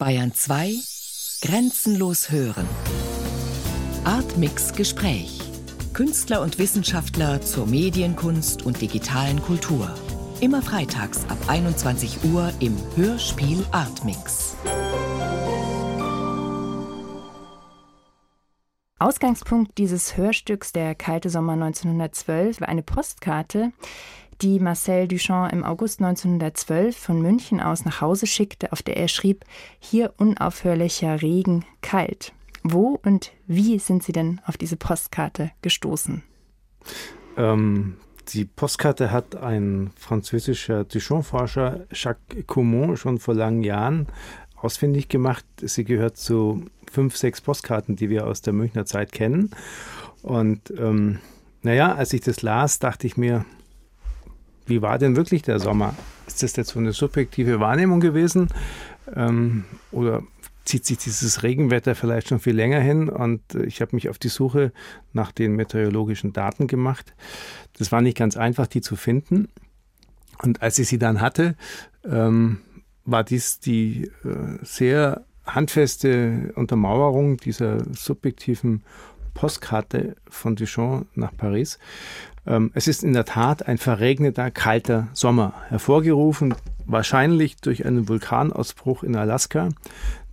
Bayern 2 Grenzenlos hören. Artmix Gespräch. Künstler und Wissenschaftler zur Medienkunst und digitalen Kultur. Immer freitags ab 21 Uhr im Hörspiel Artmix. Ausgangspunkt dieses Hörstücks Der kalte Sommer 1912 war eine Postkarte, die Marcel Duchamp im August 1912 von München aus nach Hause schickte, auf der er schrieb, hier unaufhörlicher Regen, kalt. Wo und wie sind Sie denn auf diese Postkarte gestoßen? Ähm, die Postkarte hat ein französischer Duchamp-Forscher Jacques Coumont schon vor langen Jahren ausfindig gemacht. Sie gehört zu fünf, sechs Postkarten, die wir aus der Münchner Zeit kennen. Und ähm, naja, als ich das las, dachte ich mir, wie war denn wirklich der Sommer? Ist das jetzt so eine subjektive Wahrnehmung gewesen? Ähm, oder zieht sich dieses Regenwetter vielleicht schon viel länger hin? Und äh, ich habe mich auf die Suche nach den meteorologischen Daten gemacht. Das war nicht ganz einfach, die zu finden. Und als ich sie dann hatte, ähm, war dies die äh, sehr handfeste Untermauerung dieser subjektiven Postkarte von Duchamp nach Paris. Ähm, es ist in der Tat ein verregneter, kalter Sommer, hervorgerufen wahrscheinlich durch einen Vulkanausbruch in Alaska,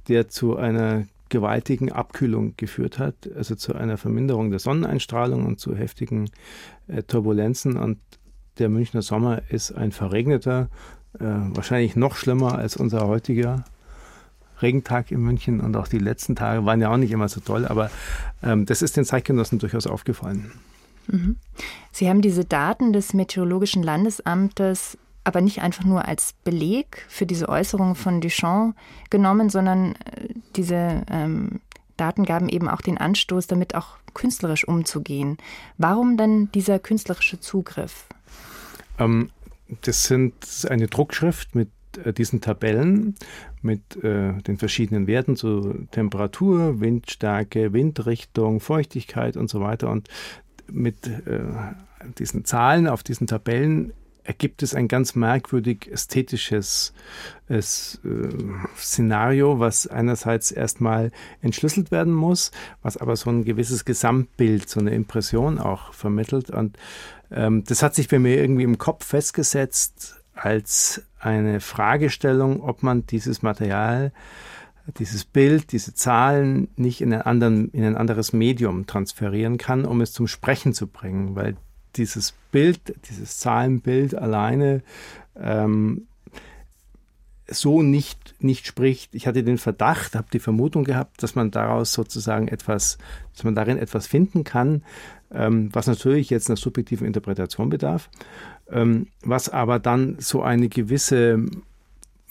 der zu einer gewaltigen Abkühlung geführt hat, also zu einer Verminderung der Sonneneinstrahlung und zu heftigen äh, Turbulenzen. Und der Münchner Sommer ist ein verregneter, äh, wahrscheinlich noch schlimmer als unser heutiger Regentag in München und auch die letzten Tage waren ja auch nicht immer so toll, aber ähm, das ist den Zeitgenossen durchaus aufgefallen. Mhm. Sie haben diese Daten des Meteorologischen Landesamtes aber nicht einfach nur als Beleg für diese Äußerung von Duchamp genommen, sondern äh, diese ähm, Daten gaben eben auch den Anstoß, damit auch künstlerisch umzugehen. Warum denn dieser künstlerische Zugriff? Ähm, das sind eine Druckschrift mit äh, diesen Tabellen mit äh, den verschiedenen Werten zu Temperatur, Windstärke, Windrichtung, Feuchtigkeit und so weiter. Und mit äh, diesen Zahlen auf diesen Tabellen ergibt es ein ganz merkwürdig ästhetisches äh, Szenario, was einerseits erstmal entschlüsselt werden muss, was aber so ein gewisses Gesamtbild, so eine Impression auch vermittelt. Und ähm, das hat sich bei mir irgendwie im Kopf festgesetzt als eine Fragestellung, ob man dieses Material dieses Bild, diese Zahlen nicht in, anderen, in ein anderes Medium transferieren kann, um es zum Sprechen zu bringen, weil dieses Bild, dieses Zahlenbild alleine ähm, so nicht, nicht spricht. Ich hatte den Verdacht, habe die Vermutung gehabt, dass man daraus sozusagen etwas, dass man darin etwas finden kann, ähm, was natürlich jetzt einer subjektiven Interpretation bedarf, ähm, was aber dann so eine gewisse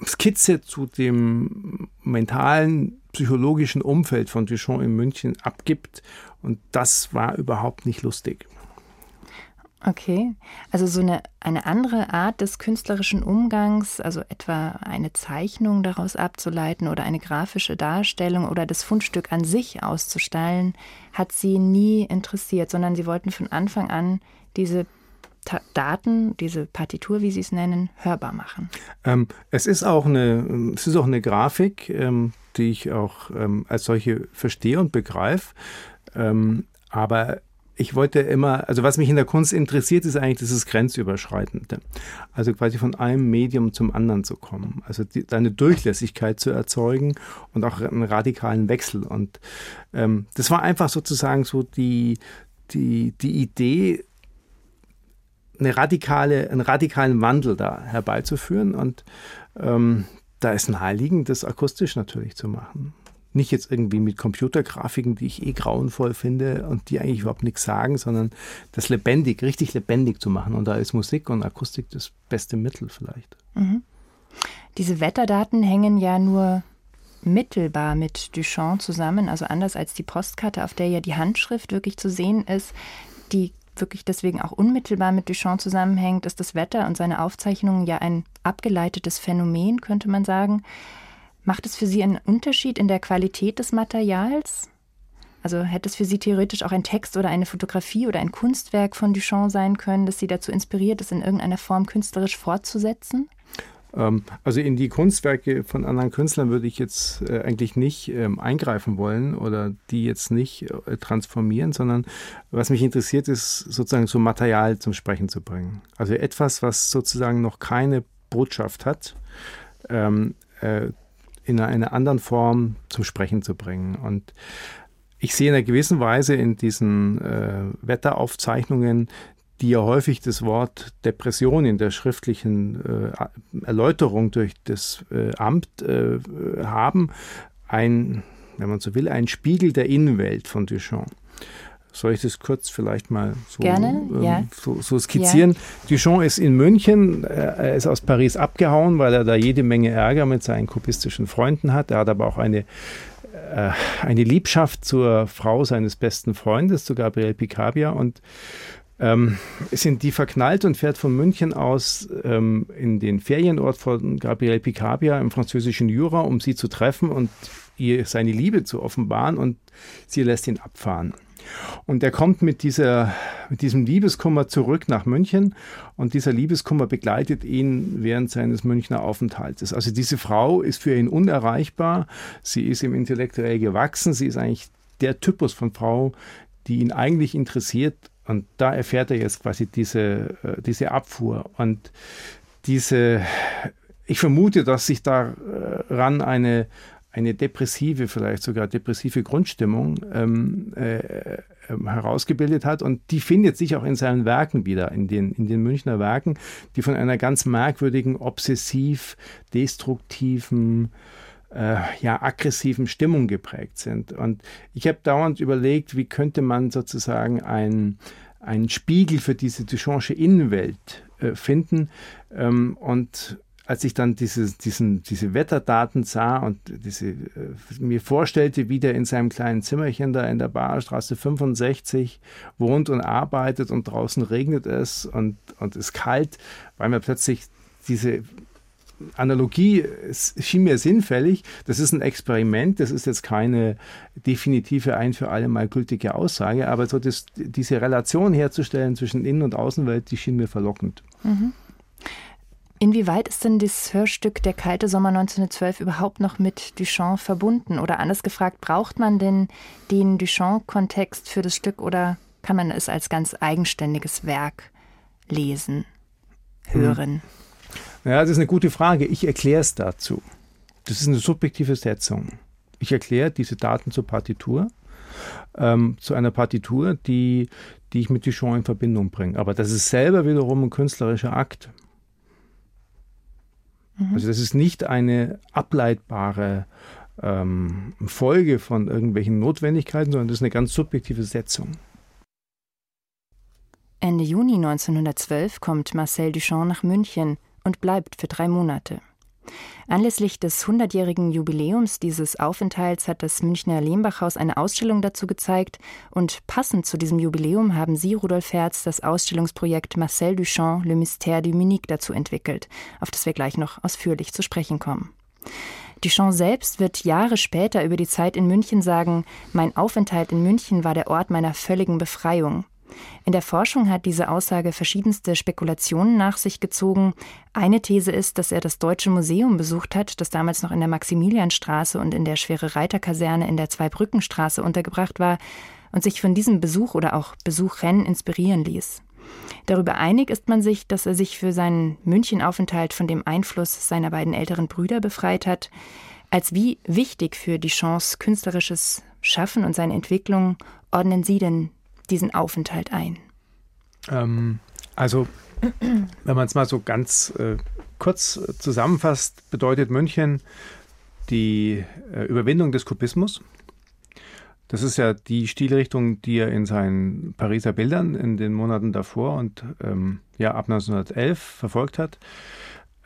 Skizze zu dem mentalen, psychologischen Umfeld von Duchamp in München abgibt. Und das war überhaupt nicht lustig. Okay, also so eine, eine andere Art des künstlerischen Umgangs, also etwa eine Zeichnung daraus abzuleiten oder eine grafische Darstellung oder das Fundstück an sich auszustellen, hat sie nie interessiert, sondern sie wollten von Anfang an diese Ta Daten, diese Partitur, wie Sie es nennen, hörbar machen? Ähm, es ist auch eine, es ist auch eine Grafik, ähm, die ich auch ähm, als solche verstehe und begreife. Ähm, aber ich wollte immer, also was mich in der Kunst interessiert, ist eigentlich dieses Grenzüberschreitende. Also quasi von einem Medium zum anderen zu kommen. Also die, eine Durchlässigkeit zu erzeugen und auch einen radikalen Wechsel. Und ähm, das war einfach sozusagen so die, die, die Idee, eine radikale, einen radikalen Wandel da herbeizuführen. Und ähm, da ist naheliegend, das akustisch natürlich zu machen. Nicht jetzt irgendwie mit Computergrafiken, die ich eh grauenvoll finde und die eigentlich überhaupt nichts sagen, sondern das lebendig, richtig lebendig zu machen. Und da ist Musik und Akustik das beste Mittel vielleicht. Mhm. Diese Wetterdaten hängen ja nur mittelbar mit Duchamp zusammen, also anders als die Postkarte, auf der ja die Handschrift wirklich zu sehen ist. Die wirklich deswegen auch unmittelbar mit Duchamp zusammenhängt, ist das Wetter und seine Aufzeichnungen ja ein abgeleitetes Phänomen, könnte man sagen. Macht es für Sie einen Unterschied in der Qualität des Materials? Also hätte es für Sie theoretisch auch ein Text oder eine Fotografie oder ein Kunstwerk von Duchamp sein können, das Sie dazu inspiriert, es in irgendeiner Form künstlerisch fortzusetzen? Ähm, also in die Kunstwerke von anderen Künstlern würde ich jetzt äh, eigentlich nicht ähm, eingreifen wollen oder die jetzt nicht äh, transformieren, sondern was mich interessiert, ist sozusagen so Material zum Sprechen zu bringen. Also etwas, was sozusagen noch keine Botschaft hat, ähm, äh, in einer anderen Form zum Sprechen zu bringen. Und ich sehe in einer gewissen Weise in diesen äh, Wetteraufzeichnungen die ja häufig das Wort Depression in der schriftlichen äh, Erläuterung durch das äh, Amt äh, haben, ein, wenn man so will, ein Spiegel der Innenwelt von Duchamp. Soll ich das kurz vielleicht mal so, Gerne, ähm, ja. so, so skizzieren? Ja. Duchamp ist in München, äh, er ist aus Paris abgehauen, weil er da jede Menge Ärger mit seinen kubistischen Freunden hat. Er hat aber auch eine äh, eine Liebschaft zur Frau seines besten Freundes, zu Gabriel Picabia und ähm, sind die verknallt und fährt von München aus ähm, in den Ferienort von Gabriel Picabia im französischen Jura, um sie zu treffen und ihr seine Liebe zu offenbaren und sie lässt ihn abfahren. Und er kommt mit, dieser, mit diesem Liebeskummer zurück nach München und dieser Liebeskummer begleitet ihn während seines Münchner Aufenthaltes. Also diese Frau ist für ihn unerreichbar, sie ist ihm intellektuell gewachsen, sie ist eigentlich der Typus von Frau, die ihn eigentlich interessiert und da erfährt er jetzt quasi diese, äh, diese Abfuhr und diese, ich vermute, dass sich daran eine, eine depressive, vielleicht sogar depressive Grundstimmung ähm, äh, äh, herausgebildet hat. Und die findet sich auch in seinen Werken wieder, in den, in den Münchner Werken, die von einer ganz merkwürdigen, obsessiv, destruktiven, äh, ja, aggressiven Stimmung geprägt sind. Und ich habe dauernd überlegt, wie könnte man sozusagen ein, einen Spiegel für diese Duchampsche Innenwelt äh, finden. Ähm, und als ich dann diese, diesen, diese Wetterdaten sah und diese, äh, mir vorstellte, wie der in seinem kleinen Zimmerchen da in der Barstraße 65 wohnt und arbeitet und draußen regnet es und, und es kalt, war mir plötzlich diese Analogie schien mir sinnfällig. Das ist ein Experiment, das ist jetzt keine definitive, ein für alle Mal gültige Aussage, aber so das, diese Relation herzustellen zwischen Innen- und Außenwelt, die schien mir verlockend. Mhm. Inwieweit ist denn das Hörstück Der kalte Sommer 1912 überhaupt noch mit Duchamp verbunden? Oder anders gefragt, braucht man denn den Duchamp-Kontext für das Stück oder kann man es als ganz eigenständiges Werk lesen, hören? Hm. Ja, das ist eine gute Frage. Ich erkläre es dazu. Das ist eine subjektive Setzung. Ich erkläre diese Daten zur Partitur, ähm, zu einer Partitur, die, die ich mit Duchamp in Verbindung bringe. Aber das ist selber wiederum ein künstlerischer Akt. Mhm. Also das ist nicht eine ableitbare ähm, Folge von irgendwelchen Notwendigkeiten, sondern das ist eine ganz subjektive Setzung. Ende Juni 1912 kommt Marcel Duchamp nach München und bleibt für drei Monate. Anlässlich des 100-jährigen Jubiläums dieses Aufenthalts hat das Münchner Lehmbachhaus eine Ausstellung dazu gezeigt und passend zu diesem Jubiläum haben Sie, Rudolf Herz, das Ausstellungsprojekt Marcel Duchamp, Le Mystère du Munich dazu entwickelt, auf das wir gleich noch ausführlich zu sprechen kommen. Duchamp selbst wird Jahre später über die Zeit in München sagen, mein Aufenthalt in München war der Ort meiner völligen Befreiung. In der Forschung hat diese Aussage verschiedenste Spekulationen nach sich gezogen. Eine These ist, dass er das Deutsche Museum besucht hat, das damals noch in der Maximilianstraße und in der Schwere Reiterkaserne in der Zweibrückenstraße untergebracht war und sich von diesem Besuch oder auch Besuchrennen inspirieren ließ. Darüber einig ist man sich, dass er sich für seinen Münchenaufenthalt von dem Einfluss seiner beiden älteren Brüder befreit hat. Als wie wichtig für die Chance künstlerisches Schaffen und seine Entwicklung ordnen Sie denn diesen Aufenthalt ein? Ähm, also, wenn man es mal so ganz äh, kurz zusammenfasst, bedeutet München die äh, Überwindung des Kubismus. Das ist ja die Stilrichtung, die er in seinen Pariser Bildern in den Monaten davor und ähm, ja ab 1911 verfolgt hat.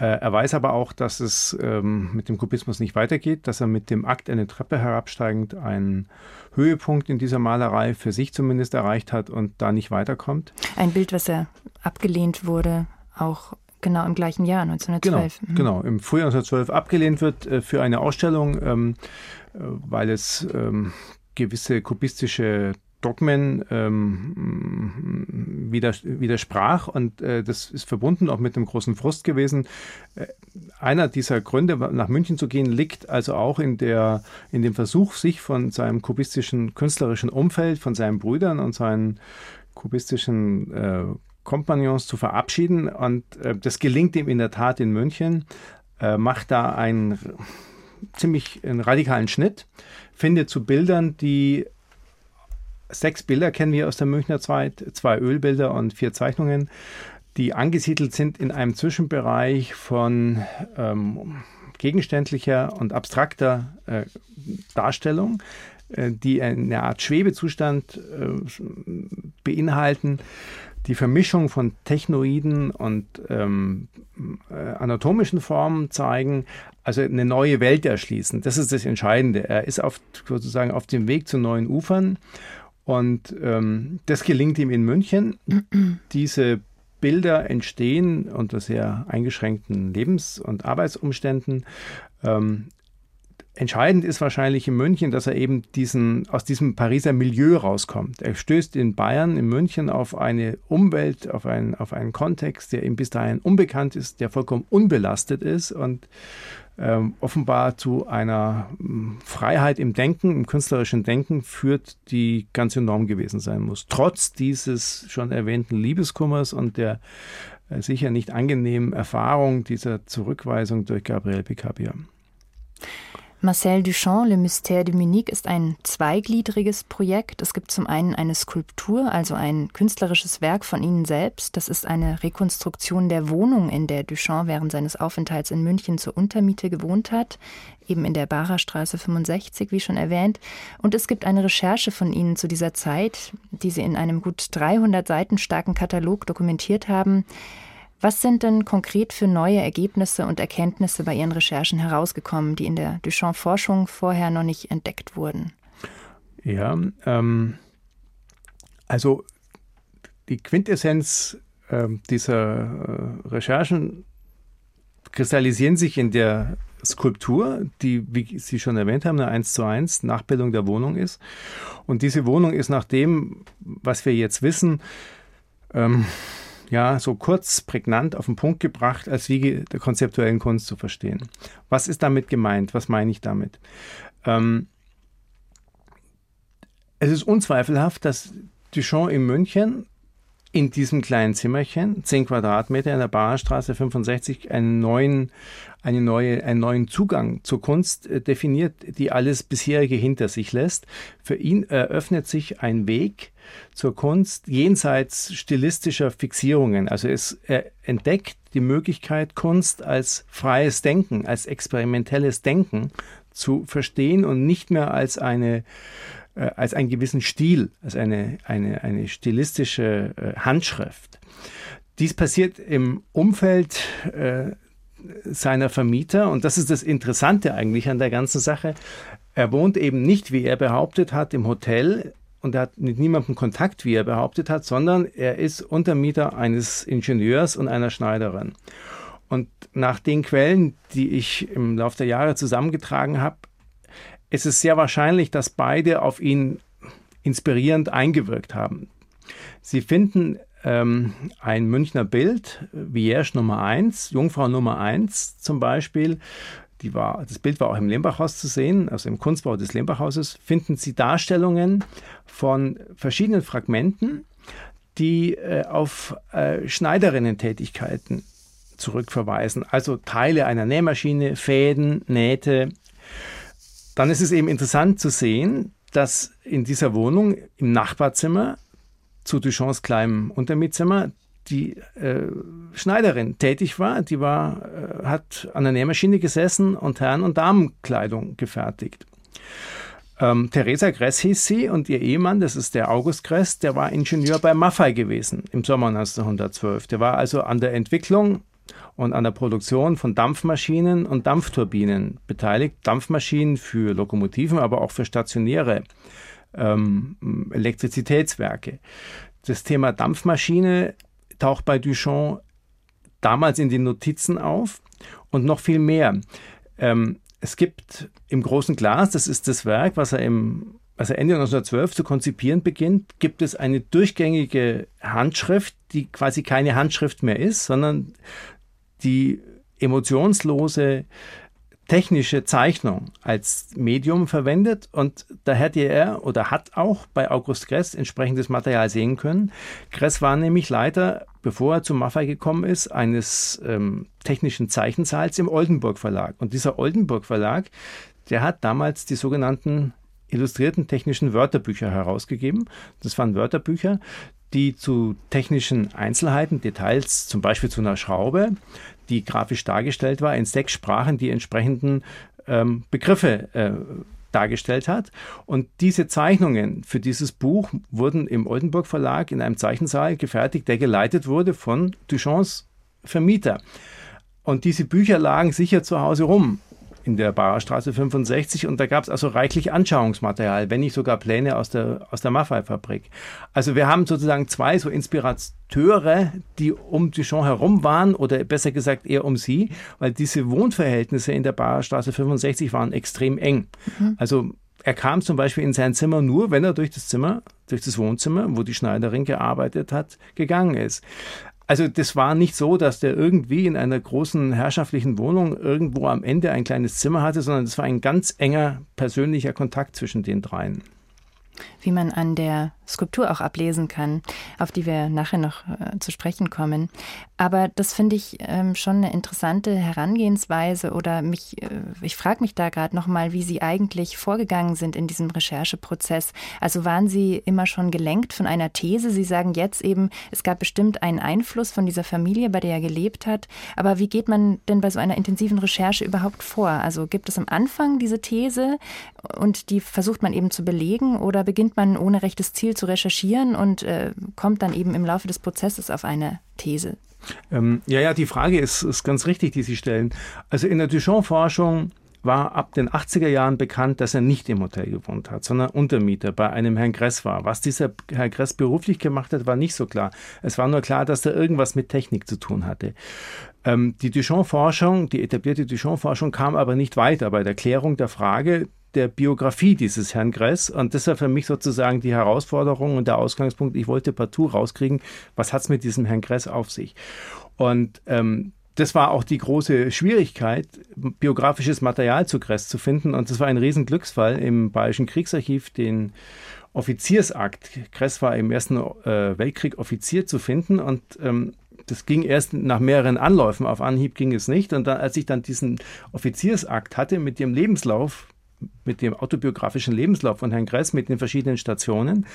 Äh, er weiß aber auch, dass es ähm, mit dem Kubismus nicht weitergeht, dass er mit dem Akt eine Treppe herabsteigend einen Höhepunkt in dieser Malerei für sich zumindest erreicht hat und da nicht weiterkommt. Ein Bild, was er abgelehnt wurde, auch genau im gleichen Jahr, 1912. Genau, mhm. genau im Frühjahr 1912 abgelehnt wird äh, für eine Ausstellung, ähm, äh, weil es ähm, gewisse kubistische Dogmen ähm, widersprach und äh, das ist verbunden auch mit einem großen Frust gewesen. Äh, einer dieser Gründe, nach München zu gehen, liegt also auch in, der, in dem Versuch, sich von seinem kubistischen künstlerischen Umfeld, von seinen Brüdern und seinen kubistischen äh, Kompagnons zu verabschieden. Und äh, das gelingt ihm in der Tat in München, äh, macht da einen ziemlich einen radikalen Schnitt, findet zu Bildern, die sechs Bilder kennen wir aus der Münchner Zeit, zwei Ölbilder und vier Zeichnungen, die angesiedelt sind in einem Zwischenbereich von ähm, gegenständlicher und abstrakter äh, Darstellung, äh, die eine Art Schwebezustand äh, beinhalten, die Vermischung von Technoiden und ähm, äh, anatomischen Formen zeigen, also eine neue Welt erschließen. Das ist das Entscheidende. Er ist auf, sozusagen auf dem Weg zu neuen Ufern und ähm, das gelingt ihm in München. Diese Bilder entstehen unter sehr eingeschränkten Lebens- und Arbeitsumständen. Ähm, entscheidend ist wahrscheinlich in München, dass er eben diesen, aus diesem Pariser Milieu rauskommt. Er stößt in Bayern, in München auf eine Umwelt, auf einen, auf einen Kontext, der ihm bis dahin unbekannt ist, der vollkommen unbelastet ist und ähm, offenbar zu einer hm, Freiheit im Denken, im künstlerischen Denken führt, die ganz enorm gewesen sein muss. Trotz dieses schon erwähnten Liebeskummers und der äh, sicher nicht angenehmen Erfahrung dieser Zurückweisung durch Gabriel Picabia. Marcel Duchamp, Le Mystère de Munich, ist ein zweigliedriges Projekt. Es gibt zum einen eine Skulptur, also ein künstlerisches Werk von Ihnen selbst. Das ist eine Rekonstruktion der Wohnung, in der Duchamp während seines Aufenthalts in München zur Untermiete gewohnt hat, eben in der Barerstraße 65, wie schon erwähnt. Und es gibt eine Recherche von Ihnen zu dieser Zeit, die Sie in einem gut 300 Seiten starken Katalog dokumentiert haben. Was sind denn konkret für neue Ergebnisse und Erkenntnisse bei Ihren Recherchen herausgekommen, die in der Duchamp-Forschung vorher noch nicht entdeckt wurden? Ja, ähm, also die Quintessenz äh, dieser äh, Recherchen kristallisieren sich in der Skulptur, die, wie Sie schon erwähnt haben, eine 1 zu 1 Nachbildung der Wohnung ist. Und diese Wohnung ist nach dem, was wir jetzt wissen, ähm, ja, so kurz, prägnant auf den Punkt gebracht, als Wiege der konzeptuellen Kunst zu verstehen. Was ist damit gemeint? Was meine ich damit? Ähm, es ist unzweifelhaft, dass Duchamp in München in diesem kleinen Zimmerchen, 10 Quadratmeter in der Barstraße 65, einen neuen, eine neue, einen neuen Zugang zur Kunst äh, definiert, die alles bisherige hinter sich lässt. Für ihn eröffnet sich ein Weg zur Kunst jenseits stilistischer Fixierungen. Also es, er entdeckt die Möglichkeit, Kunst als freies Denken, als experimentelles Denken zu verstehen und nicht mehr als eine äh, als einen gewissen Stil, als eine, eine, eine stilistische äh, Handschrift. Dies passiert im Umfeld äh, seiner Vermieter und das ist das Interessante eigentlich an der ganzen Sache. Er wohnt eben nicht, wie er behauptet hat, im Hotel und er hat mit niemandem Kontakt, wie er behauptet hat, sondern er ist Untermieter eines Ingenieurs und einer Schneiderin. Und nach den Quellen, die ich im Laufe der Jahre zusammengetragen habe, es ist sehr wahrscheinlich, dass beide auf ihn inspirierend eingewirkt haben. Sie finden ähm, ein Münchner Bild, Vierge Nummer 1, Jungfrau Nummer 1 zum Beispiel, war, das Bild war auch im Lembachhaus zu sehen, also im Kunstbau des Lembachhauses, finden Sie Darstellungen von verschiedenen Fragmenten, die äh, auf äh, Schneiderinnen-Tätigkeiten zurückverweisen. Also Teile einer Nähmaschine, Fäden, Nähte, dann ist es eben interessant zu sehen, dass in dieser Wohnung im Nachbarzimmer zu Duchamps kleinem Untermietzimmer die äh, Schneiderin tätig war. Die war, äh, hat an der Nähmaschine gesessen und Herren- und Damenkleidung gefertigt. Ähm, Theresa Gress hieß sie und ihr Ehemann, das ist der August Gress, der war Ingenieur bei Maffei gewesen im Sommer 1912. Der war also an der Entwicklung und an der Produktion von Dampfmaschinen und Dampfturbinen beteiligt. Dampfmaschinen für Lokomotiven, aber auch für stationäre ähm, Elektrizitätswerke. Das Thema Dampfmaschine taucht bei Duchamp damals in den Notizen auf und noch viel mehr. Ähm, es gibt im großen Glas, das ist das Werk, was er im also Ende 1912 zu konzipieren beginnt, gibt es eine durchgängige Handschrift, die quasi keine Handschrift mehr ist, sondern die emotionslose technische Zeichnung als Medium verwendet und da hätte er oder hat auch bei August Gress entsprechendes Material sehen können. Gress war nämlich Leiter, bevor er zu Maffei gekommen ist, eines ähm, technischen Zeichensaals im Oldenburg Verlag. Und dieser Oldenburg Verlag, der hat damals die sogenannten illustrierten technischen Wörterbücher herausgegeben. Das waren Wörterbücher, die zu technischen Einzelheiten, Details, zum Beispiel zu einer Schraube, die grafisch dargestellt war, in sechs Sprachen die entsprechenden ähm, Begriffe äh, dargestellt hat. Und diese Zeichnungen für dieses Buch wurden im Oldenburg Verlag in einem Zeichensaal gefertigt, der geleitet wurde von Duchamps Vermieter. Und diese Bücher lagen sicher zu Hause rum in der Barerstraße 65 und da gab es also reichlich Anschauungsmaterial, wenn nicht sogar Pläne aus der, aus der Maffei-Fabrik. Also wir haben sozusagen zwei so Inspirateure, die um Duchamp herum waren oder besser gesagt eher um sie, weil diese Wohnverhältnisse in der Barerstraße 65 waren extrem eng. Mhm. Also er kam zum Beispiel in sein Zimmer nur, wenn er durch das Zimmer, durch das Wohnzimmer, wo die Schneiderin gearbeitet hat, gegangen ist. Also das war nicht so, dass der irgendwie in einer großen herrschaftlichen Wohnung irgendwo am Ende ein kleines Zimmer hatte, sondern es war ein ganz enger persönlicher Kontakt zwischen den dreien wie man an der Skulptur auch ablesen kann, auf die wir nachher noch äh, zu sprechen kommen. Aber das finde ich ähm, schon eine interessante Herangehensweise oder mich, äh, ich frage mich da gerade nochmal, wie Sie eigentlich vorgegangen sind in diesem Rechercheprozess. Also waren Sie immer schon gelenkt von einer These? Sie sagen jetzt eben, es gab bestimmt einen Einfluss von dieser Familie, bei der er gelebt hat. Aber wie geht man denn bei so einer intensiven Recherche überhaupt vor? Also gibt es am Anfang diese These und die versucht man eben zu belegen oder beginnt man ohne rechtes Ziel zu recherchieren und äh, kommt dann eben im Laufe des Prozesses auf eine These? Ähm, ja, ja, die Frage ist, ist ganz richtig, die Sie stellen. Also in der Duchamp-Forschung war ab den 80er Jahren bekannt, dass er nicht im Hotel gewohnt hat, sondern Untermieter bei einem Herrn Gress war. Was dieser Herr Gress beruflich gemacht hat, war nicht so klar. Es war nur klar, dass er irgendwas mit Technik zu tun hatte. Ähm, die Duchamp-Forschung, die etablierte Duchamp-Forschung kam aber nicht weiter bei der Klärung der Frage, der Biografie dieses Herrn Gress. Und das war für mich sozusagen die Herausforderung und der Ausgangspunkt. Ich wollte partout rauskriegen, was hat es mit diesem Herrn Gress auf sich. Und ähm, das war auch die große Schwierigkeit, biografisches Material zu Gress zu finden. Und das war ein Riesenglücksfall im Bayerischen Kriegsarchiv, den Offiziersakt. Gress war im Ersten äh, Weltkrieg Offizier zu finden und ähm, das ging erst nach mehreren Anläufen. Auf Anhieb ging es nicht. Und dann, als ich dann diesen Offiziersakt hatte mit dem Lebenslauf mit dem autobiografischen Lebenslauf von Herrn Gress mit den verschiedenen Stationen,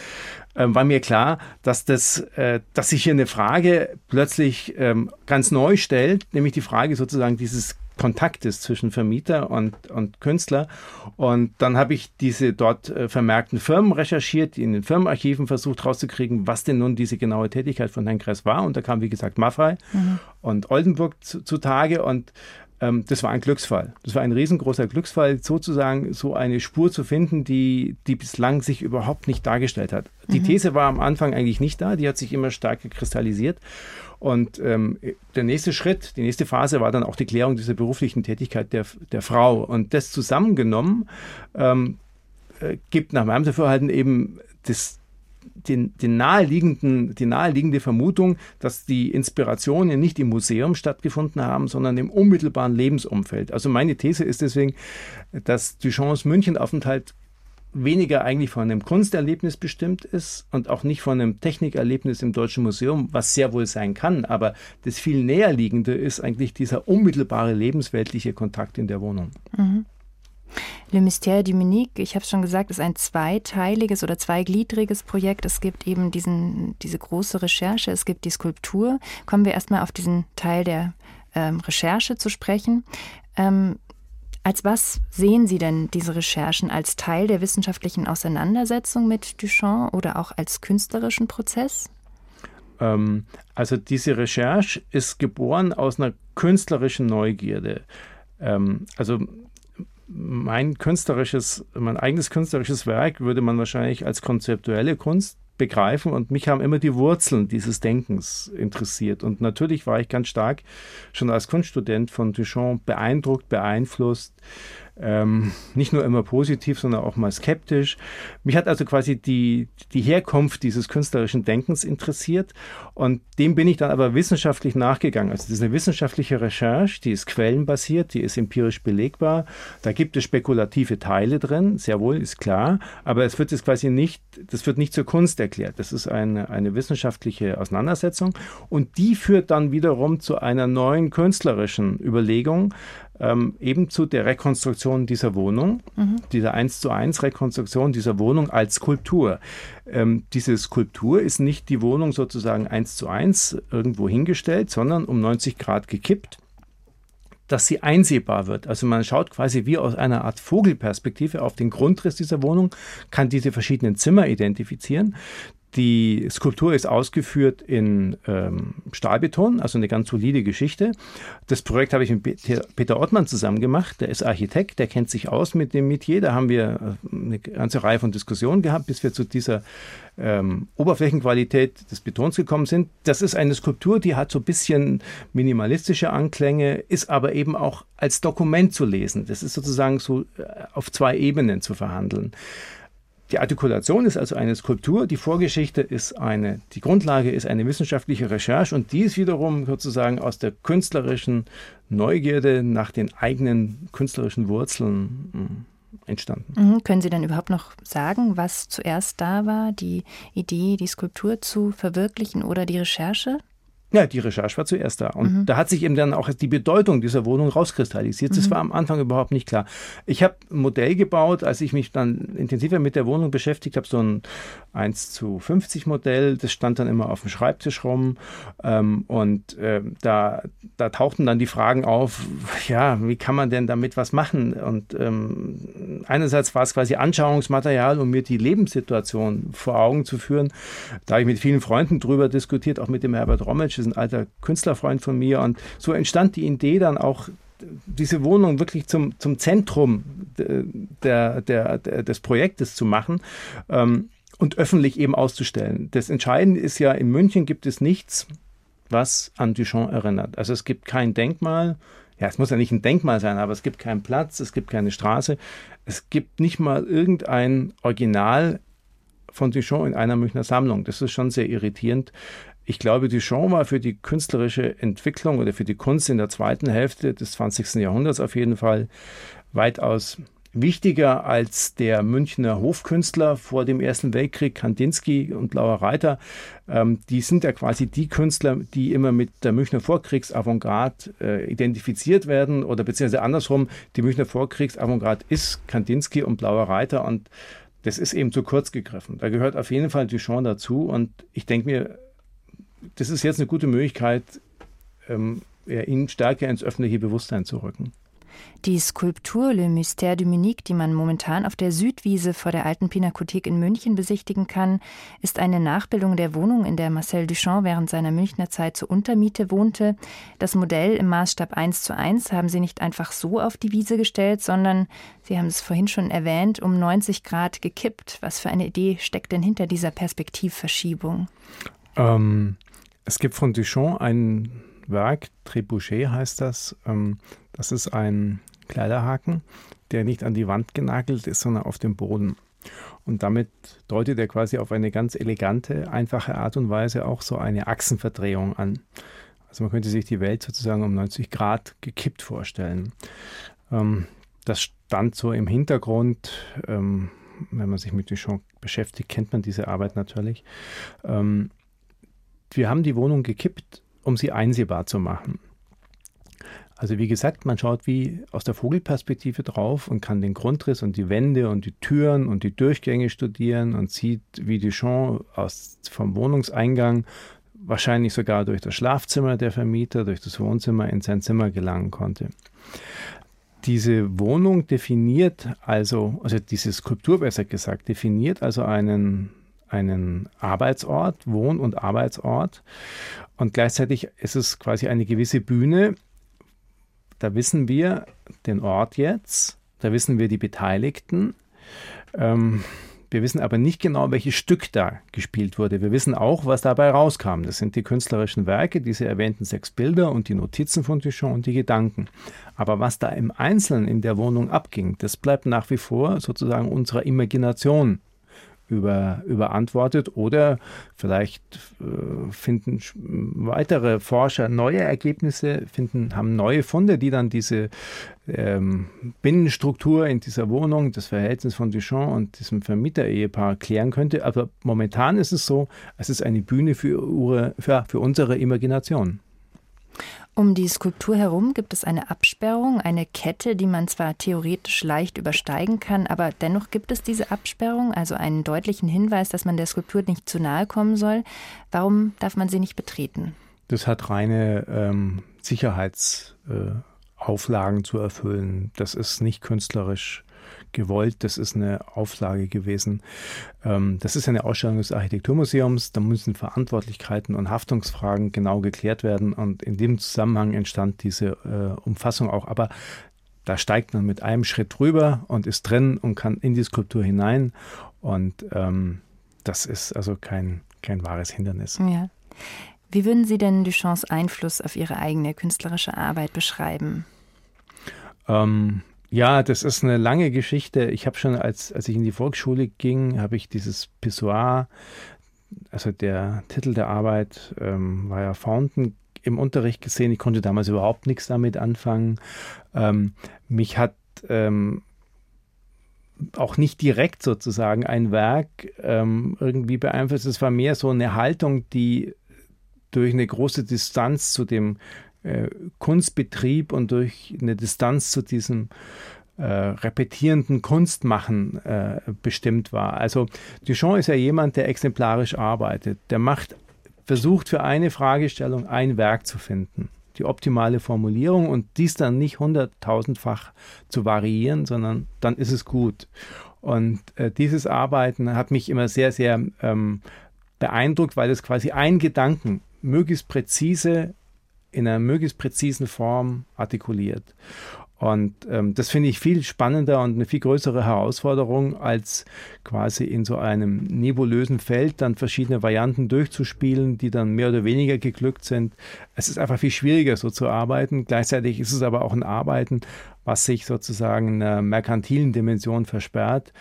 äh, war mir klar, dass, das, äh, dass sich hier eine Frage plötzlich ähm, ganz neu stellt, nämlich die Frage sozusagen dieses Kontaktes zwischen Vermieter und, und Künstler. Und dann habe ich diese dort äh, vermerkten Firmen recherchiert, in den Firmenarchiven versucht rauszukriegen, was denn nun diese genaue Tätigkeit von Herrn Gress war. Und da kam, wie gesagt, Maffei mhm. und Oldenburg zutage. Und ähm, das war ein Glücksfall. Das war ein riesengroßer Glücksfall, sozusagen so eine Spur zu finden, die, die bislang sich überhaupt nicht dargestellt hat. Die mhm. These war am Anfang eigentlich nicht da, die hat sich immer stärker kristallisiert. Und ähm, der nächste Schritt, die nächste Phase war dann auch die Klärung dieser beruflichen Tätigkeit der, der Frau. Und das zusammengenommen ähm, äh, gibt nach meinem Dafürhalten eben das, den, den naheliegenden, die naheliegende Vermutung, dass die Inspirationen nicht im Museum stattgefunden haben, sondern im unmittelbaren Lebensumfeld. Also meine These ist deswegen, dass Duchamps Münchenaufenthalt weniger eigentlich von einem Kunsterlebnis bestimmt ist und auch nicht von einem Technikerlebnis im Deutschen Museum, was sehr wohl sein kann. Aber das viel näherliegende ist eigentlich dieser unmittelbare lebensweltliche Kontakt in der Wohnung. Mhm. Le Mystère du Minique, ich habe es schon gesagt, ist ein zweiteiliges oder zweigliedriges Projekt. Es gibt eben diesen, diese große Recherche, es gibt die Skulptur. Kommen wir erstmal auf diesen Teil der ähm, Recherche zu sprechen. Ähm, als was sehen Sie denn diese Recherchen? Als Teil der wissenschaftlichen Auseinandersetzung mit Duchamp oder auch als künstlerischen Prozess? Ähm, also diese Recherche ist geboren aus einer künstlerischen Neugierde. Ähm, also mein künstlerisches, mein eigenes künstlerisches Werk würde man wahrscheinlich als konzeptuelle Kunst begreifen und mich haben immer die Wurzeln dieses Denkens interessiert. Und natürlich war ich ganz stark schon als Kunststudent von Duchamp beeindruckt, beeinflusst. Ähm, nicht nur immer positiv, sondern auch mal skeptisch. Mich hat also quasi die, die Herkunft dieses künstlerischen Denkens interessiert und dem bin ich dann aber wissenschaftlich nachgegangen. Also das ist eine wissenschaftliche Recherche, die ist quellenbasiert, die ist empirisch belegbar. Da gibt es spekulative Teile drin, sehr wohl, ist klar, aber es wird jetzt quasi nicht, das wird nicht zur Kunst erklärt. Das ist eine, eine wissenschaftliche Auseinandersetzung und die führt dann wiederum zu einer neuen künstlerischen Überlegung, ähm, eben zu der Rekonstruktion dieser Wohnung, mhm. dieser 1 zu 1 Rekonstruktion dieser Wohnung als Skulptur. Ähm, diese Skulptur ist nicht die Wohnung sozusagen 1 zu 1 irgendwo hingestellt, sondern um 90 Grad gekippt dass sie einsehbar wird. Also man schaut quasi wie aus einer Art Vogelperspektive auf den Grundriss dieser Wohnung, kann diese verschiedenen Zimmer identifizieren. Die Skulptur ist ausgeführt in ähm, Stahlbeton, also eine ganz solide Geschichte. Das Projekt habe ich mit Peter Ottmann zusammen gemacht. Der ist Architekt, der kennt sich aus mit dem Metier. Da haben wir äh, eine ganze Reihe von Diskussionen gehabt, bis wir zu dieser ähm, Oberflächenqualität des Betons gekommen sind. Das ist eine Skulptur, die hat so ein bisschen minimalistische Anklänge, ist aber eben auch als Dokument zu lesen. Das ist sozusagen so äh, auf zwei Ebenen zu verhandeln. Die Artikulation ist also eine Skulptur, die Vorgeschichte ist eine, die Grundlage ist eine wissenschaftliche Recherche und die ist wiederum sozusagen aus der künstlerischen Neugierde nach den eigenen künstlerischen Wurzeln hm, entstanden. Mhm. Können Sie denn überhaupt noch sagen, was zuerst da war, die Idee, die Skulptur zu verwirklichen oder die Recherche? Ja, die Recherche war zuerst da. Und mhm. da hat sich eben dann auch die Bedeutung dieser Wohnung rauskristallisiert. Das mhm. war am Anfang überhaupt nicht klar. Ich habe ein Modell gebaut, als ich mich dann intensiver mit der Wohnung beschäftigt habe, so ein 1 zu 50 Modell. Das stand dann immer auf dem Schreibtisch rum. Ähm, und äh, da, da tauchten dann die Fragen auf, ja, wie kann man denn damit was machen? Und ähm, einerseits war es quasi Anschauungsmaterial, um mir die Lebenssituation vor Augen zu führen. Da habe ich mit vielen Freunden drüber diskutiert, auch mit dem Herbert Rommelsch, ist ein alter Künstlerfreund von mir. Und so entstand die Idee dann auch, diese Wohnung wirklich zum, zum Zentrum der, der, der, des Projektes zu machen. Ähm, und öffentlich eben auszustellen. Das Entscheidende ist ja, in München gibt es nichts, was an Duchamp erinnert. Also es gibt kein Denkmal, ja, es muss ja nicht ein Denkmal sein, aber es gibt keinen Platz, es gibt keine Straße, es gibt nicht mal irgendein Original von Duchamp in einer Münchner Sammlung. Das ist schon sehr irritierend. Ich glaube, Duchamp war für die künstlerische Entwicklung oder für die Kunst in der zweiten Hälfte des 20. Jahrhunderts auf jeden Fall weitaus wichtiger als der Münchner Hofkünstler vor dem Ersten Weltkrieg, Kandinsky und Blauer Reiter. Ähm, die sind ja quasi die Künstler, die immer mit der Münchner Vorkriegsavantgarde äh, identifiziert werden oder beziehungsweise andersrum, die Münchner Vorkriegsavantgarde ist Kandinsky und Blauer Reiter und das ist eben zu kurz gegriffen. Da gehört auf jeden Fall Duchamp dazu und ich denke mir, das ist jetzt eine gute Möglichkeit, ähm, ja, ihn stärker ins öffentliche Bewusstsein zu rücken. Die Skulptur Le Mystère du Munich, die man momentan auf der Südwiese vor der alten Pinakothek in München besichtigen kann, ist eine Nachbildung der Wohnung, in der Marcel Duchamp während seiner Münchner Zeit zur Untermiete wohnte. Das Modell im Maßstab 1 zu 1 haben sie nicht einfach so auf die Wiese gestellt, sondern, Sie haben es vorhin schon erwähnt, um 90 Grad gekippt. Was für eine Idee steckt denn hinter dieser Perspektivverschiebung? Ähm, es gibt von Duchamp ein Werk, Trebuchet heißt das. Ähm, das ist ein Kleiderhaken, der nicht an die Wand genagelt ist, sondern auf dem Boden. Und damit deutet er quasi auf eine ganz elegante, einfache Art und Weise auch so eine Achsenverdrehung an. Also man könnte sich die Welt sozusagen um 90 Grad gekippt vorstellen. Ähm, das stand so im Hintergrund. Ähm, wenn man sich mit Duchamp beschäftigt, kennt man diese Arbeit natürlich. Wir haben die Wohnung gekippt, um sie einsehbar zu machen. Also wie gesagt, man schaut wie aus der Vogelperspektive drauf und kann den Grundriss und die Wände und die Türen und die Durchgänge studieren und sieht, wie Duchamp aus, vom Wohnungseingang wahrscheinlich sogar durch das Schlafzimmer der Vermieter, durch das Wohnzimmer in sein Zimmer gelangen konnte. Diese Wohnung definiert also, also diese Skulptur besser gesagt, definiert also einen einen Arbeitsort, Wohn- und Arbeitsort. Und gleichzeitig ist es quasi eine gewisse Bühne. Da wissen wir den Ort jetzt, da wissen wir die Beteiligten. Ähm, Wir wissen aber nicht genau, welches Stück da gespielt wurde. Wir wissen auch, was dabei rauskam. Das sind die künstlerischen Werke, diese erwähnten sechs Bilder und die Notizen von Duchamp und die Gedanken. Aber was da im Einzelnen in der Wohnung abging, das bleibt nach wie vor sozusagen unserer Imagination über, überantwortet oder vielleicht äh, finden weitere Forscher neue Ergebnisse, finden, haben neue Funde, die dann diese ähm, Binnenstruktur in dieser Wohnung, das Verhältnis von Duchamp und diesem Vermieter-Ehepaar klären könnte. Aber momentan ist es so, es ist eine Bühne für, für, für unsere Imagination. Um die Skulptur herum gibt es eine Absperrung, eine Kette, die man zwar theoretisch leicht übersteigen kann, aber dennoch gibt es diese Absperrung, also einen deutlichen Hinweis, dass man der Skulptur nicht zu nahe kommen soll. Warum darf man sie nicht betreten? Das hat reine ähm, Sicherheitsauflagen äh, zu erfüllen. Das ist nicht künstlerisch gewollt. Das ist eine Auflage gewesen. Ähm, das ist eine Ausstellung des Architekturmuseums. Da müssen Verantwortlichkeiten und Haftungsfragen genau geklärt werden. Und in dem Zusammenhang entstand diese äh, Umfassung auch. Aber da steigt man mit einem Schritt drüber und ist drin und kann in die Skulptur hinein. Und ähm, das ist also kein, kein wahres Hindernis. Ja. Wie würden Sie denn Duchamps Einfluss auf Ihre eigene künstlerische Arbeit beschreiben? Ähm, ja, das ist eine lange Geschichte. Ich habe schon, als, als ich in die Volksschule ging, habe ich dieses Pissoir, also der Titel der Arbeit ähm, war ja Fountain, im Unterricht gesehen. Ich konnte damals überhaupt nichts damit anfangen. Ähm, mich hat ähm, auch nicht direkt sozusagen ein Werk ähm, irgendwie beeinflusst. Es war mehr so eine Haltung, die durch eine große Distanz zu dem äh, Kunstbetrieb und durch eine Distanz zu diesem äh, repetierenden Kunstmachen äh, bestimmt war. Also Duchamp ist ja jemand, der exemplarisch arbeitet. Der macht, versucht für eine Fragestellung ein Werk zu finden, die optimale Formulierung und dies dann nicht hunderttausendfach zu variieren, sondern dann ist es gut. Und äh, dieses Arbeiten hat mich immer sehr, sehr ähm, beeindruckt, weil es quasi ein Gedanken möglichst präzise in einer möglichst präzisen Form artikuliert. Und ähm, das finde ich viel spannender und eine viel größere Herausforderung, als quasi in so einem nebulösen Feld dann verschiedene Varianten durchzuspielen, die dann mehr oder weniger geglückt sind. Es ist einfach viel schwieriger, so zu arbeiten. Gleichzeitig ist es aber auch ein Arbeiten, was sich sozusagen einer merkantilen Dimension versperrt.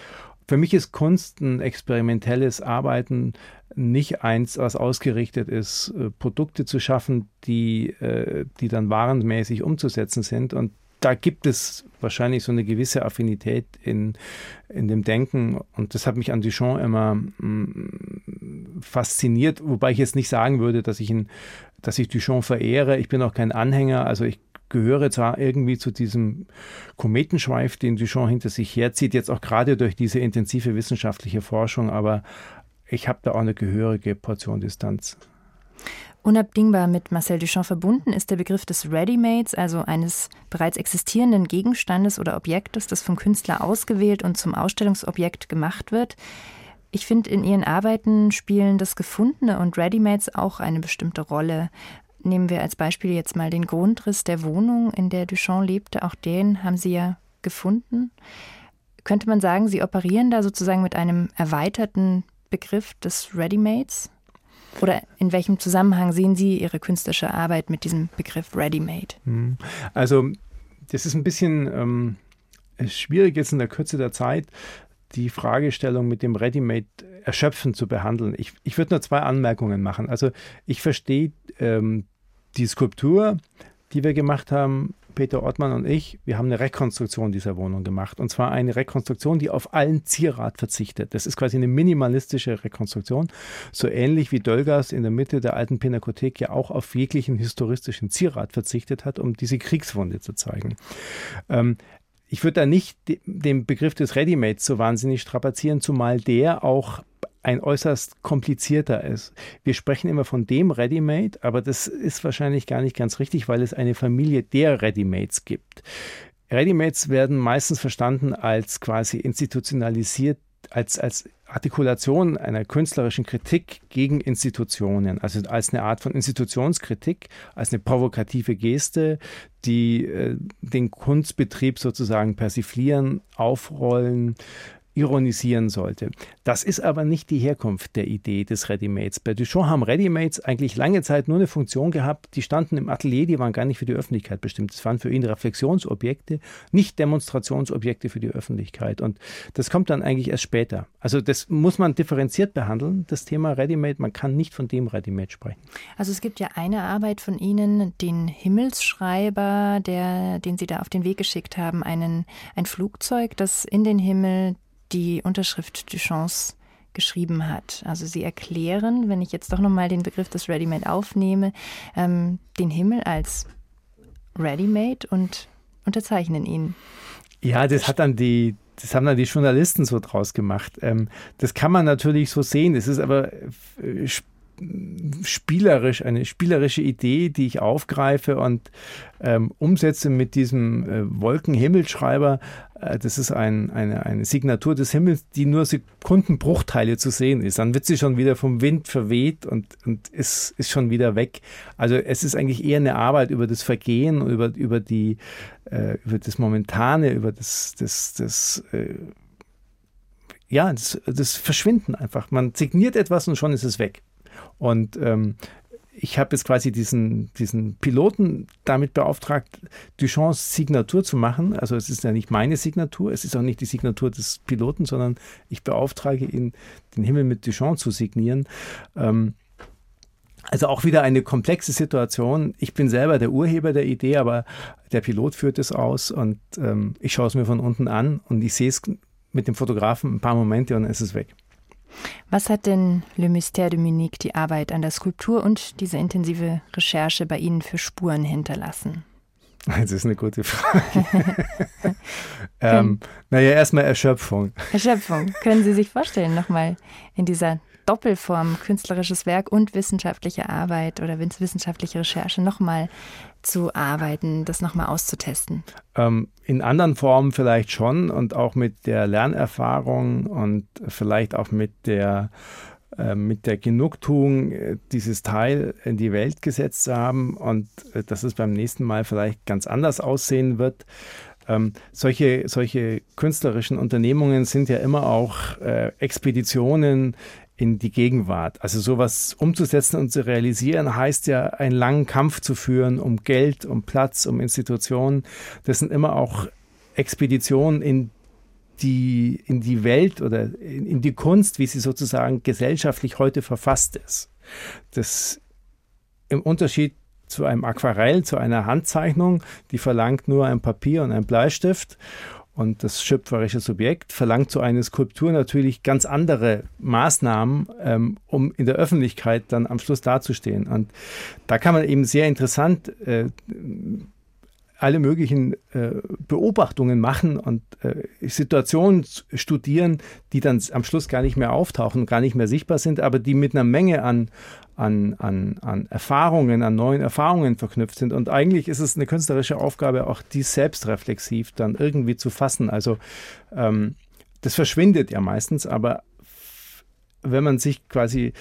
Für mich ist Kunst ein experimentelles Arbeiten, nicht eins, was ausgerichtet ist, äh, Produkte zu schaffen, die, äh, die dann warenmäßig umzusetzen sind. Und da gibt es wahrscheinlich so eine gewisse Affinität in, in dem Denken. Und das hat mich an Duchamp immer mm, fasziniert, wobei ich jetzt nicht sagen würde, dass ich ihn, dass ich Duchamp verehre. Ich bin auch kein Anhänger. Also ich gehöre zwar irgendwie zu diesem Kometenschweif, den Duchamp hinter sich herzieht, jetzt auch gerade durch diese intensive wissenschaftliche Forschung, aber ich habe da auch eine gehörige Portion Distanz. Unabdingbar mit Marcel Duchamp verbunden ist der Begriff des Readymates, also eines bereits existierenden Gegenstandes oder Objektes, das vom Künstler ausgewählt und zum Ausstellungsobjekt gemacht wird. Ich finde, in Ihren Arbeiten spielen das Gefundene und Readymates auch eine bestimmte Rolle. Nehmen wir als Beispiel jetzt mal den Grundriss der Wohnung, in der Duchamp lebte. Auch den haben Sie ja gefunden. Könnte man sagen, Sie operieren da sozusagen mit einem erweiterten Begriff des Readymates? Oder in welchem Zusammenhang sehen Sie Ihre künstlerische Arbeit mit diesem Begriff Ready-Made? Hm. Also, das ist ein bisschen ähm, schwierig jetzt in der Kürze der Zeit, die Fragestellung mit dem Ready-Made erschöpfend zu behandeln. Ich, ich würde nur zwei Anmerkungen machen. Also, ich verstehe ähm, die Skulptur, die wir gemacht haben, Peter Ottmann und ich, wir haben eine Rekonstruktion dieser Wohnung gemacht. Und zwar eine Rekonstruktion, die auf allen Zierat verzichtet. Das ist quasi eine minimalistische Rekonstruktion. So ähnlich wie Dölgas in der Mitte der alten Pinakothek ja auch auf jeglichen historistischen Zierat verzichtet hat, um diese Kriegswunde zu zeigen. Ähm, ich würde da nicht den Begriff des Readymates so wahnsinnig strapazieren, zumal der auch ein äußerst komplizierter ist. Wir sprechen immer von dem Ready-Made, aber das ist wahrscheinlich gar nicht ganz richtig, weil es eine Familie der Ready-Mates gibt. Ready-Mates werden meistens verstanden als quasi institutionalisiert, als, als Artikulation einer künstlerischen Kritik gegen Institutionen, also als eine Art von Institutionskritik, als eine provokative Geste, die äh, den Kunstbetrieb sozusagen persiflieren, aufrollen, ironisieren sollte. Das ist aber nicht die Herkunft der Idee des Readymates. Bei Duchamp haben Readymates eigentlich lange Zeit nur eine Funktion gehabt, die standen im Atelier, die waren gar nicht für die Öffentlichkeit bestimmt. Das waren für ihn Reflexionsobjekte, nicht Demonstrationsobjekte für die Öffentlichkeit. Und das kommt dann eigentlich erst später. Also das muss man differenziert behandeln, das Thema Readymade. Man kann nicht von dem Readymade sprechen. Also es gibt ja eine Arbeit von Ihnen, den Himmelsschreiber, der, den Sie da auf den Weg geschickt haben, einen, ein Flugzeug, das in den Himmel die Unterschrift Duchamps geschrieben hat. Also sie erklären, wenn ich jetzt doch nochmal den Begriff des Ready-Made aufnehme, ähm, den Himmel als Ready-Made und unterzeichnen ihn. Ja, das hat dann die, das haben dann die Journalisten so draus gemacht. Ähm, das kann man natürlich so sehen. Es ist aber äh, spielerisch, eine spielerische Idee, die ich aufgreife und ähm, umsetze mit diesem äh, Wolkenhimmelschreiber. Äh, das ist ein, eine, eine Signatur des Himmels, die nur Sekundenbruchteile zu sehen ist. Dann wird sie schon wieder vom Wind verweht und, und ist, ist schon wieder weg. Also es ist eigentlich eher eine Arbeit über das Vergehen, über, über, die, äh, über das Momentane, über das, das, das äh, ja, das, das Verschwinden einfach. Man signiert etwas und schon ist es weg. Und ähm, ich habe jetzt quasi diesen, diesen Piloten damit beauftragt, Duchamps Signatur zu machen. Also es ist ja nicht meine Signatur, es ist auch nicht die Signatur des Piloten, sondern ich beauftrage ihn, den Himmel mit Duchamp zu signieren. Ähm, also auch wieder eine komplexe Situation. Ich bin selber der Urheber der Idee, aber der Pilot führt es aus und ähm, ich schaue es mir von unten an und ich sehe es mit dem Fotografen ein paar Momente und dann ist es weg. Was hat denn Le Mystère de Munich, die Arbeit an der Skulptur und diese intensive Recherche bei Ihnen für Spuren hinterlassen? Das ist eine gute Frage. ähm, naja, erstmal Erschöpfung. Erschöpfung. Können Sie sich vorstellen, nochmal in dieser Doppelform künstlerisches Werk und wissenschaftliche Arbeit oder wissenschaftliche Recherche nochmal zu arbeiten, das nochmal auszutesten? Ähm, in anderen Formen vielleicht schon und auch mit der Lernerfahrung und vielleicht auch mit der äh, mit der Genugtuung, äh, dieses Teil in die Welt gesetzt zu haben und äh, dass es beim nächsten Mal vielleicht ganz anders aussehen wird. Ähm, solche, solche künstlerischen Unternehmungen sind ja immer auch äh, Expeditionen in die Gegenwart. Also sowas umzusetzen und zu realisieren, heißt ja, einen langen Kampf zu führen um Geld, um Platz, um Institutionen. Das sind immer auch Expeditionen in die, in die Welt oder in, in die Kunst, wie sie sozusagen gesellschaftlich heute verfasst ist. Das im Unterschied zu einem Aquarell, zu einer Handzeichnung, die verlangt nur ein Papier und ein Bleistift und das schöpferische Subjekt verlangt so eine Skulptur natürlich ganz andere Maßnahmen, ähm, um in der Öffentlichkeit dann am Schluss dazustehen. Und da kann man eben sehr interessant äh, alle möglichen äh, Beobachtungen machen und äh, Situationen studieren, die dann am Schluss gar nicht mehr auftauchen, gar nicht mehr sichtbar sind, aber die mit einer Menge an, an, an, an Erfahrungen, an neuen Erfahrungen verknüpft sind. Und eigentlich ist es eine künstlerische Aufgabe, auch die selbstreflexiv dann irgendwie zu fassen. Also ähm, das verschwindet ja meistens, aber wenn man sich quasi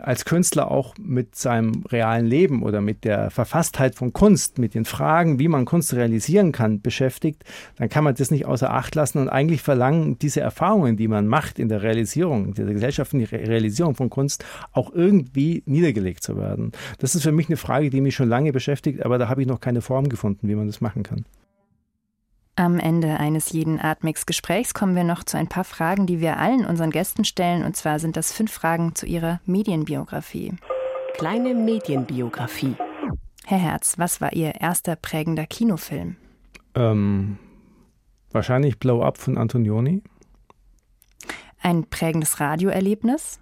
als Künstler auch mit seinem realen Leben oder mit der Verfasstheit von Kunst, mit den Fragen, wie man Kunst realisieren kann, beschäftigt, dann kann man das nicht außer Acht lassen und eigentlich verlangen diese Erfahrungen, die man macht in der Realisierung, der gesellschaftlichen Realisierung von Kunst, auch irgendwie niedergelegt zu werden. Das ist für mich eine Frage, die mich schon lange beschäftigt, aber da habe ich noch keine Form gefunden, wie man das machen kann. Am Ende eines jeden Atmix-Gesprächs kommen wir noch zu ein paar Fragen, die wir allen unseren Gästen stellen. Und zwar sind das fünf Fragen zu ihrer Medienbiografie. Kleine Medienbiografie. Herr Herz, was war Ihr erster prägender Kinofilm? Ähm, wahrscheinlich Blow Up von Antonioni. Ein prägendes Radioerlebnis?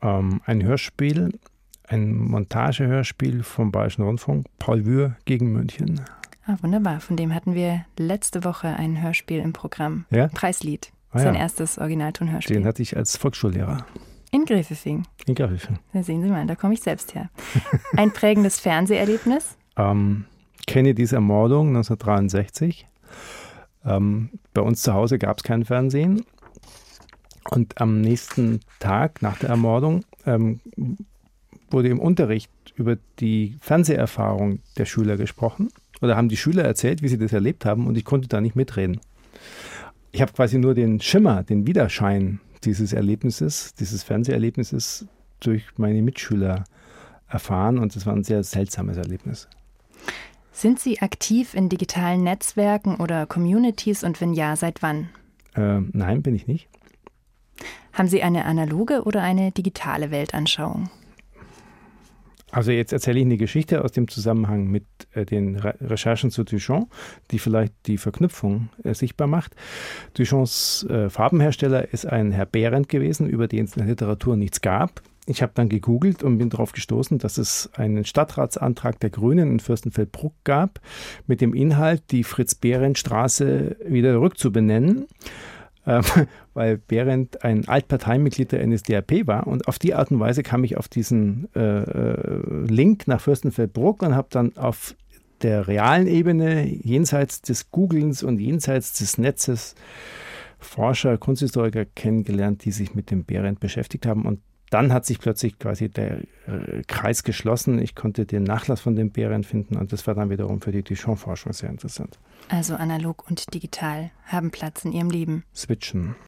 Ähm, ein Hörspiel, ein Montagehörspiel vom Bayerischen Rundfunk, Paul Wür gegen München. Ah, wunderbar. Von dem hatten wir letzte Woche ein Hörspiel im Programm. Ja? Preislied. Ah, Sein ja. erstes Originaltonhörspiel. Den hatte ich als Volksschullehrer In Gräfefing. in Grafiken. Da sehen Sie mal, da komme ich selbst her. Ein prägendes Fernseherlebnis? Ähm, Kennedys Ermordung 1963. Ähm, bei uns zu Hause gab es kein Fernsehen. Und am nächsten Tag nach der Ermordung ähm, wurde im Unterricht über die Fernseherfahrung der Schüler gesprochen. Oder haben die Schüler erzählt, wie sie das erlebt haben und ich konnte da nicht mitreden. ich habe quasi nur den Schimmer, den Widerschein dieses Erlebnisses, dieses Fernseherlebnisses durch meine Mitschüler erfahren und es war ein sehr seltsames Erlebnis. Sind Sie aktiv in digitalen Netzwerken oder Communities und wenn ja, seit wann? Äh, nein, bin ich nicht. Haben Sie eine analoge oder eine digitale Weltanschauung? Also jetzt erzähle ich eine Geschichte aus dem Zusammenhang mit äh, den Re Recherchen zu Duchamp, die vielleicht die Verknüpfung äh, sichtbar macht. Duchamps äh, Farbenhersteller ist ein Herr Behrendt gewesen, über den es in der Literatur nichts gab. Ich habe dann gegoogelt und bin darauf gestoßen, dass es einen Stadtratsantrag der Grünen in Fürstenfeldbruck gab, mit dem Inhalt, die Fritz-Behrendt-Straße wieder rückzubenennen ähm, weil Behrendt ein Altparteimitglied der NSDAP war. Und auf die Art und Weise kam ich auf diesen äh, äh Link nach Fürstenfeldbruck und habe dann auf der realen Ebene, jenseits des Googlens und jenseits des Netzes, Forscher, Kunsthistoriker kennengelernt, die sich mit dem Behrendt beschäftigt haben. Und dann hat sich plötzlich quasi der äh, Kreis geschlossen. Ich konnte den Nachlass von dem Behrendt finden und das war dann wiederum für die Duchamp-Forschung sehr interessant. Also analog und digital haben Platz in Ihrem Leben. Switchen.